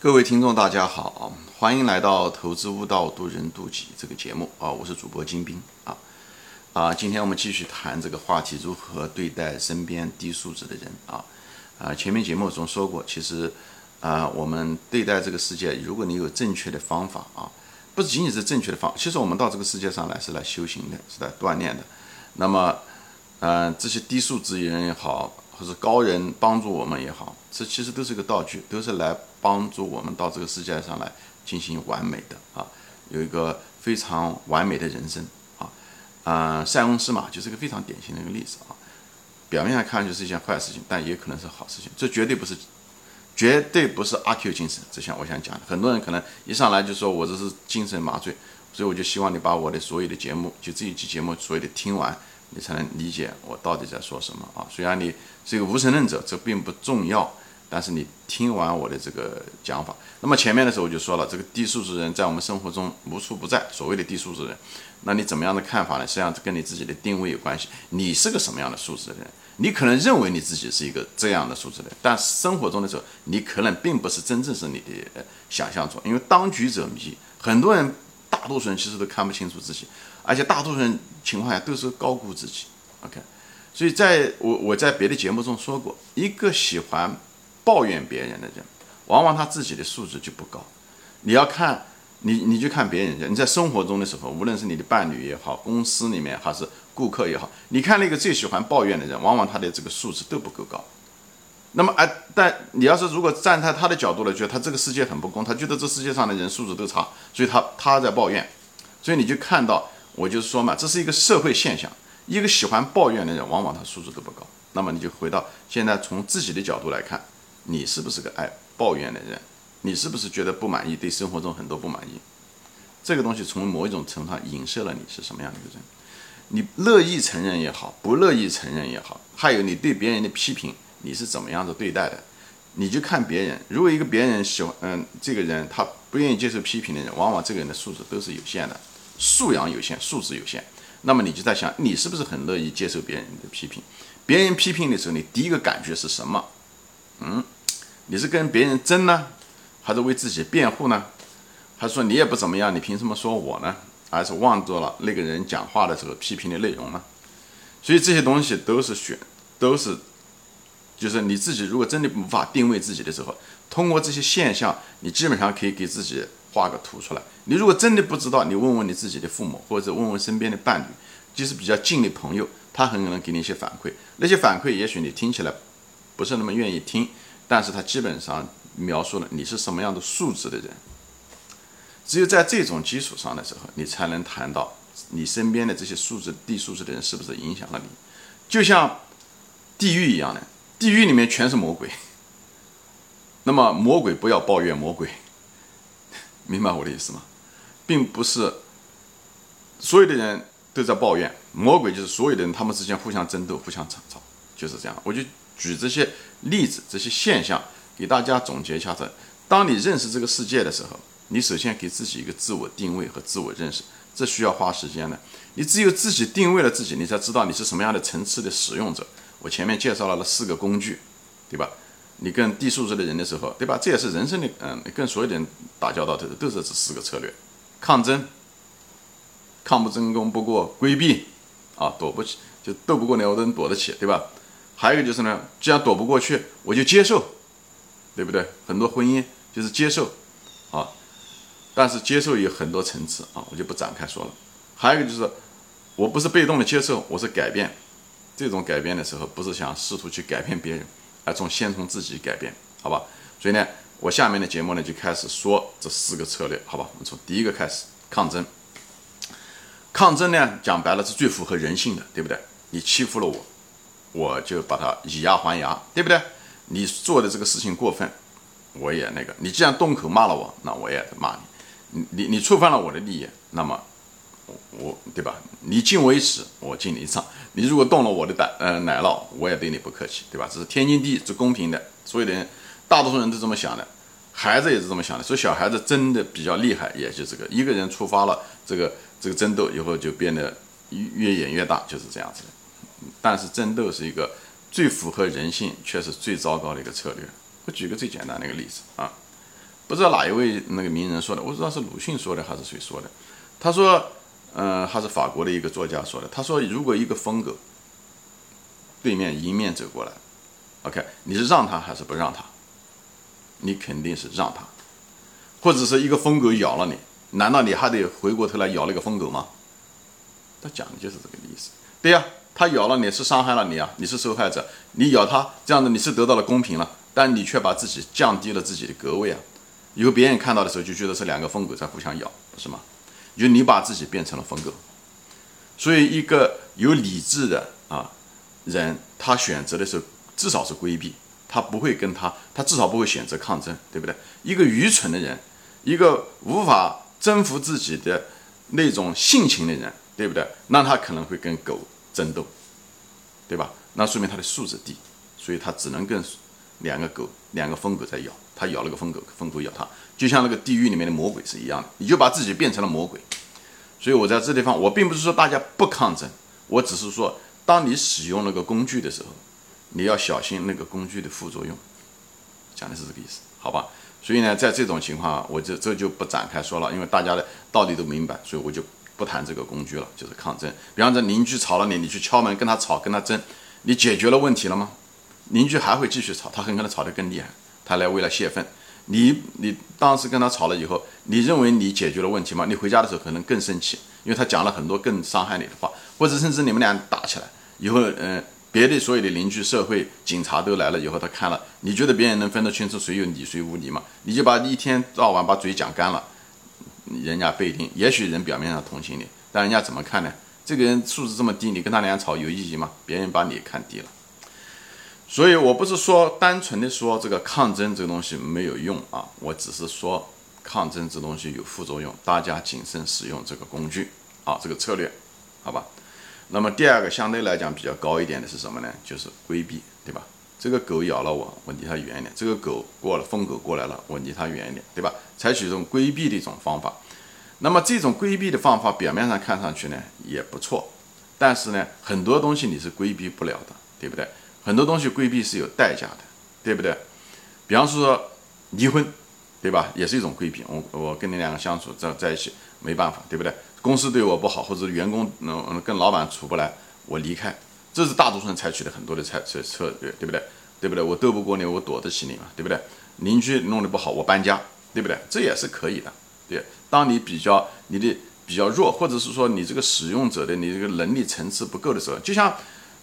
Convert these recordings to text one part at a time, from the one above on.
各位听众，大家好，欢迎来到《投资悟道，渡人渡己》这个节目啊，我是主播金兵啊啊，今天我们继续谈这个话题，如何对待身边低素质的人啊啊，前面节目中说过，其实啊，我们对待这个世界，如果你有正确的方法啊，不仅仅是正确的方，其实我们到这个世界上来是来修行的，是来锻炼的。那么，嗯，这些低素质人也好。或者高人帮助我们也好，这其实都是个道具，都是来帮助我们到这个世界上来进行完美的啊，有一个非常完美的人生啊，啊，塞翁失马就是一个非常典型的一个例子啊。表面上看就是一件坏事情，但也可能是好事情，这绝对不是，绝对不是阿 Q 精神。这像我想讲的，很多人可能一上来就说我这是精神麻醉，所以我就希望你把我的所有的节目，就这一期节目所有的听完。你才能理解我到底在说什么啊！虽然你是一个无神论者，这并不重要，但是你听完我的这个讲法，那么前面的时候我就说了，这个低素质人在我们生活中无处不在。所谓的低素质人，那你怎么样的看法呢？实际上跟你自己的定位有关系。你是个什么样的素质的人？你可能认为你自己是一个这样的素质的人，但生活中的时候，你可能并不是真正是你的想象中。因为当局者迷，很多人，大多数人其实都看不清楚自己。而且大多数人情况下都是高估自己，OK，所以在我我在别的节目中说过，一个喜欢抱怨别人的人，往往他自己的素质就不高。你要看你你就看别人家，你在生活中的时候，无论是你的伴侣也好，公司里面还是顾客也好，你看那个最喜欢抱怨的人，往往他的这个素质都不够高。那么哎，但你要是如果站在他的角度来，觉得他这个世界很不公，他觉得这世界上的人素质都差，所以他他在抱怨，所以你就看到。我就说嘛，这是一个社会现象。一个喜欢抱怨的人，往往他素质都不高。那么你就回到现在，从自己的角度来看，你是不是个爱抱怨的人？你是不是觉得不满意，对生活中很多不满意？这个东西从某一种程度上影射了你是什么样的一个人。你乐意承认也好，不乐意承认也好，还有你对别人的批评，你是怎么样的对待的？你就看别人，如果一个别人喜欢，嗯，这个人他不愿意接受批评的人，往往这个人的素质都是有限的。素养有限，素质有限，那么你就在想，你是不是很乐意接受别人的批评？别人批评的时候，你第一个感觉是什么？嗯，你是跟别人争呢，还是为自己辩护呢？还是说你也不怎么样，你凭什么说我呢？还是忘掉了那个人讲话的时候批评的内容呢？所以这些东西都是选，都是，就是你自己如果真的无法定位自己的时候，通过这些现象，你基本上可以给自己。画个图出来。你如果真的不知道，你问问你自己的父母，或者问问身边的伴侣，就是比较近的朋友，他很可能给你一些反馈。那些反馈也许你听起来不是那么愿意听，但是他基本上描述了你是什么样的素质的人。只有在这种基础上的时候，你才能谈到你身边的这些素质低素质的人是不是影响了你。就像地狱一样的，地狱里面全是魔鬼。那么魔鬼不要抱怨魔鬼。明白我的意思吗？并不是所有的人都在抱怨，魔鬼就是所有的人，他们之间互相争斗、互相吵吵，就是这样。我就举这些例子、这些现象给大家总结一下子。当你认识这个世界的时候，你首先给自己一个自我定位和自我认识，这需要花时间的。你只有自己定位了自己，你才知道你是什么样的层次的使用者。我前面介绍了那四个工具，对吧？你跟低素质的人的时候，对吧？这也是人生的，嗯，跟所有的人打交道的都是这四个策略：抗争、抗不争功不过、规避，啊，躲不起就斗不过你，我都能躲得起，对吧？还有一个就是呢，既然躲不过去，我就接受，对不对？很多婚姻就是接受，啊，但是接受有很多层次啊，我就不展开说了。还有一个就是，我不是被动的接受，我是改变。这种改变的时候，不是想试图去改变别人。而从先从自己改变，好吧？所以呢，我下面的节目呢就开始说这四个策略，好吧？我们从第一个开始，抗争。抗争呢，讲白了是最符合人性的，对不对？你欺负了我，我就把他以牙还牙，对不对？你做的这个事情过分，我也那个。你既然动口骂了我，那我也骂你。你你你触犯了我的利益，那么。我对吧？你敬我一尺，我敬你一丈。你如果动了我的胆呃奶酪，我也对你不客气，对吧？这是天经地义，是公平的。所有的人，大多数人都这么想的，孩子也是这么想的。所以小孩子真的比较厉害，也就这个一个人触发了这个这个争斗以后，就变得越演越大，就是这样子的。但是争斗是一个最符合人性，却是最糟糕的一个策略。我举个最简单的一个例子啊，不知道哪一位那个名人说的，我不知道是鲁迅说的还是谁说的。他说，呃，还是法国的一个作家说的。他说，如果一个疯狗对面迎面走过来，OK，你是让他还是不让他？你肯定是让他。或者是一个疯狗咬了你，难道你还得回过头来咬那个疯狗吗？他讲的就是这个意思。对呀，他咬了你是伤害了你啊，你是受害者，你咬他这样子你是得到了公平了，但你却把自己降低了自己的格位啊。以后别人看到的时候就觉得是两个疯狗在互相咬，不是吗？就你把自己变成了疯狗，所以一个有理智的啊人，他选择的时候至少是规避，他不会跟他，他至少不会选择抗争，对不对？一个愚蠢的人，一个无法征服自己的那种性情的人，对不对？那他可能会跟狗争斗，对吧？那说明他的素质低，所以他只能跟两个狗、两个疯狗在咬，他咬了个疯狗，疯狗咬他。就像那个地狱里面的魔鬼是一样的，你就把自己变成了魔鬼。所以我在这地方，我并不是说大家不抗争，我只是说，当你使用那个工具的时候，你要小心那个工具的副作用。讲的是这个意思，好吧？所以呢，在这种情况，我就这就不展开说了，因为大家的道理都明白，所以我就不谈这个工具了，就是抗争。比方说邻居吵了你，你去敲门跟他吵，跟他争，你解决了问题了吗？邻居还会继续吵，他很可能吵得更厉害，他来为了泄愤。你你当时跟他吵了以后，你认为你解决了问题吗？你回家的时候可能更生气，因为他讲了很多更伤害你的话，或者甚至你们俩打起来以后，嗯，别的所有的邻居、社会、警察都来了以后，他看了，你觉得别人能分得清楚谁有理谁无理吗？你就把一天到晚把嘴讲干了，人家不一定，也许人表面上同情你，但人家怎么看呢？这个人素质这么低，你跟他俩吵有意义吗？别人把你看低了。所以我不是说单纯的说这个抗争这个东西没有用啊，我只是说抗争这东西有副作用，大家谨慎使用这个工具啊，这个策略，好吧？那么第二个相对来讲比较高一点的是什么呢？就是规避，对吧？这个狗咬了我，我离它远一点；这个狗过了，疯狗过来了，我离它远一点，对吧？采取这种规避的一种方法。那么这种规避的方法表面上看上去呢也不错，但是呢很多东西你是规避不了的，对不对？很多东西规避是有代价的，对不对？比方说离婚，对吧？也是一种规避。我我跟你两个相处在在一起没办法，对不对？公司对我不好，或者员工嗯跟老板处不来，我离开，这是大多数人采取的很多的策策策略，对不对？对不对？我斗不过你，我躲得起你嘛，对不对？邻居弄得不好，我搬家，对不对？这也是可以的。对，当你比较你的比较弱，或者是说你这个使用者的你这个能力层次不够的时候，就像。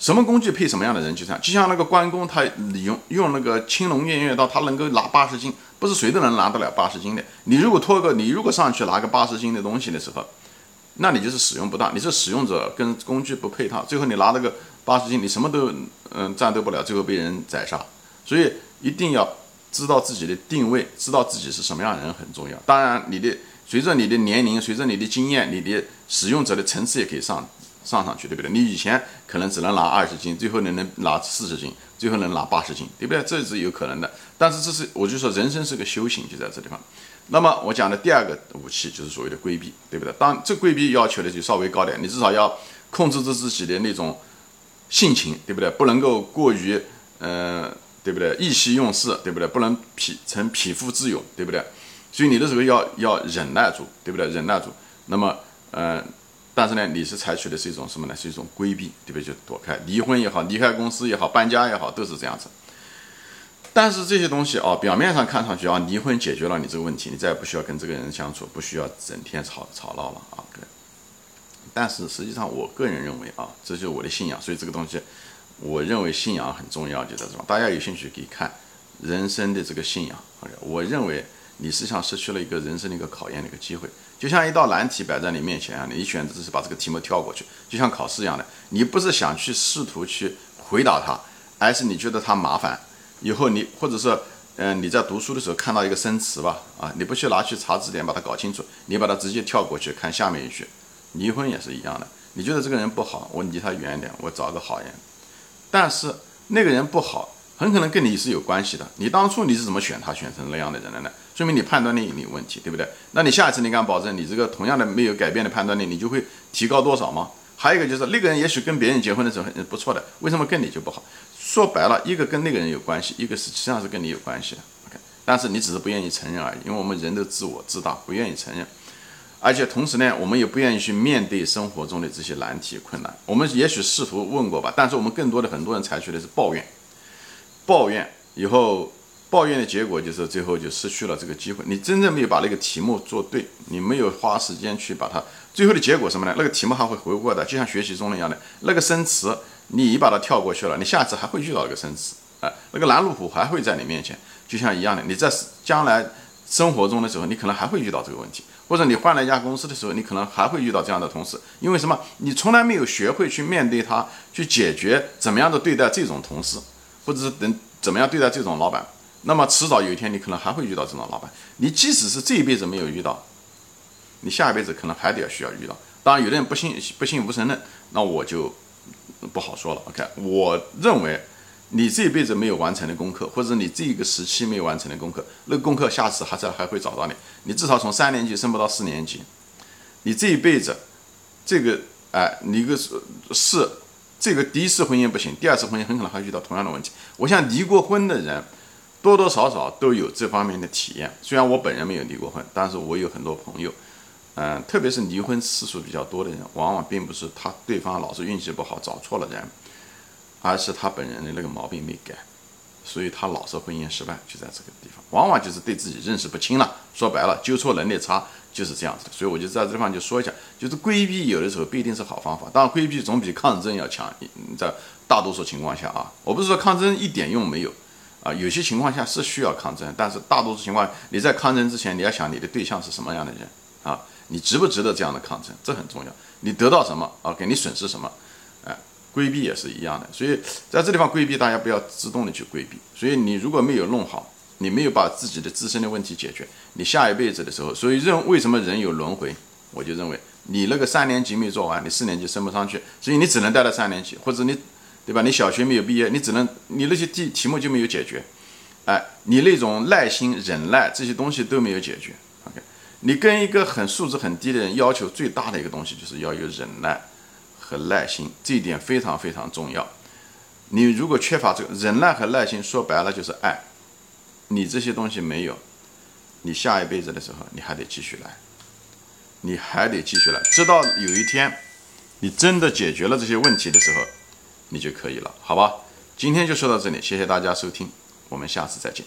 什么工具配什么样的人，就这样，就像那个关公，他你用用那个青龙偃月刀，他能够拿八十斤，不是谁都能拿得了八十斤的。你如果拖个，你如果上去拿个八十斤的东西的时候，那你就是使用不当，你是使用者跟工具不配套，最后你拿那个八十斤，你什么都嗯战斗不了，最后被人宰杀。所以一定要知道自己的定位，知道自己是什么样的人很重要。当然，你的随着你的年龄，随着你的经验，你的使用者的层次也可以上。上上去对不对？你以前可能只能拿二十斤，最后能能拿四十斤，最后能拿八十斤，对不对？这是有可能的。但是这是我就说人生是个修行，就在这地方。那么我讲的第二个武器就是所谓的规避，对不对？当这规避要求的就稍微高点，你至少要控制住自己的那种性情，对不对？不能够过于呃，对不对？意气用事，对不对？不能匹成匹夫之勇，对不对？所以你的时候要要忍耐住，对不对？忍耐住。那么，嗯。但是呢，你是采取的是一种什么呢？是一种规避，对不对？就躲开离婚也好，离开公司也好，搬家也好，都是这样子。但是这些东西啊，表面上看上去啊，离婚解决了你这个问题，你再也不需要跟这个人相处，不需要整天吵吵闹了啊。但是实际上，我个人认为啊，这就是我的信仰，所以这个东西，我认为信仰很重要，就在这种。大家有兴趣可以看人生的这个信仰。我认为你实际上失去了一个人生的一个考验的一个机会。就像一道难题摆在你面前啊，你选择是把这个题目跳过去，就像考试一样的，你不是想去试图去回答它，而是你觉得它麻烦，以后你或者是嗯你在读书的时候看到一个生词吧，啊，你不去拿去查字典把它搞清楚，你把它直接跳过去看下面一句，离婚也是一样的，你觉得这个人不好，我离他远一点，我找个好人，但是那个人不好。很可能跟你是有关系的。你当初你是怎么选他选成那样的人的呢？说明你判断力有问题，对不对？那你下一次你敢保证你这个同样的没有改变的判断力，你就会提高多少吗？还有一个就是那个人也许跟别人结婚的时候很不错的，为什么跟你就不好？说白了，一个跟那个人有关系，一个实际上是跟你有关系的。OK，但是你只是不愿意承认而已，因为我们人都自我自大，不愿意承认。而且同时呢，我们也不愿意去面对生活中的这些难题困难。我们也许试图问过吧，但是我们更多的很多人采取的是抱怨，抱怨以后，抱怨的结果就是最后就失去了这个机会。你真正没有把那个题目做对，你没有花时间去把它，最后的结果什么呢？那个题目还会回过的，就像学习中一样的，那个生词你把它跳过去了，你下次还会遇到那个生词，啊，那个拦路虎还会在你面前，就像一样的，你在将来生活中的时候，你可能还会遇到这个问题。或者你换了一家公司的时候，你可能还会遇到这样的同事，因为什么？你从来没有学会去面对他，去解决怎么样的对待这种同事，或者是等怎么样对待这种老板。那么迟早有一天，你可能还会遇到这种老板。你即使是这一辈子没有遇到，你下一辈子可能还得要需要遇到。当然，有的人不信不信无神论，那我就不好说了。OK，我认为。你这一辈子没有完成的功课，或者你这个时期没有完成的功课，那个功课下次还是还会找到你。你至少从三年级升不到四年级，你这一辈子，这个哎，你个是是这个第一次婚姻不行，第二次婚姻很可能还遇到同样的问题。我想离过婚的人，多多少少都有这方面的体验。虽然我本人没有离过婚，但是我有很多朋友，嗯，特别是离婚次数比较多的人，往往并不是他对方老是运气不好找错了人。而是他本人的那个毛病没改，所以他老是婚姻失败，就在这个地方，往往就是对自己认识不清了。说白了，纠错能力差，就是这样子的。所以我就在这地方就说一下，就是规避有的时候不一定是好方法，当然规避总比抗争要强。在大多数情况下啊，我不是说抗争一点用没有啊，有些情况下是需要抗争，但是大多数情况你在抗争之前，你要想你的对象是什么样的人啊，你值不值得这样的抗争，这很重要。你得到什么啊，给你损失什么，规避也是一样的，所以在这地方规避，大家不要自动的去规避。所以你如果没有弄好，你没有把自己的自身的问题解决，你下一辈子的时候，所以认为什么人有轮回，我就认为你那个三年级没做完，你四年级升不上去，所以你只能待到三年级，或者你，对吧？你小学没有毕业，你只能你那些题题目就没有解决，哎，你那种耐心、忍耐这些东西都没有解决。OK，你跟一个很素质很低的人要求最大的一个东西就是要有忍耐。和耐心，这一点非常非常重要。你如果缺乏这个忍耐和耐心，说白了就是爱。你这些东西没有，你下一辈子的时候，你还得继续来，你还得继续来，直到有一天，你真的解决了这些问题的时候，你就可以了，好吧？今天就说到这里，谢谢大家收听，我们下次再见。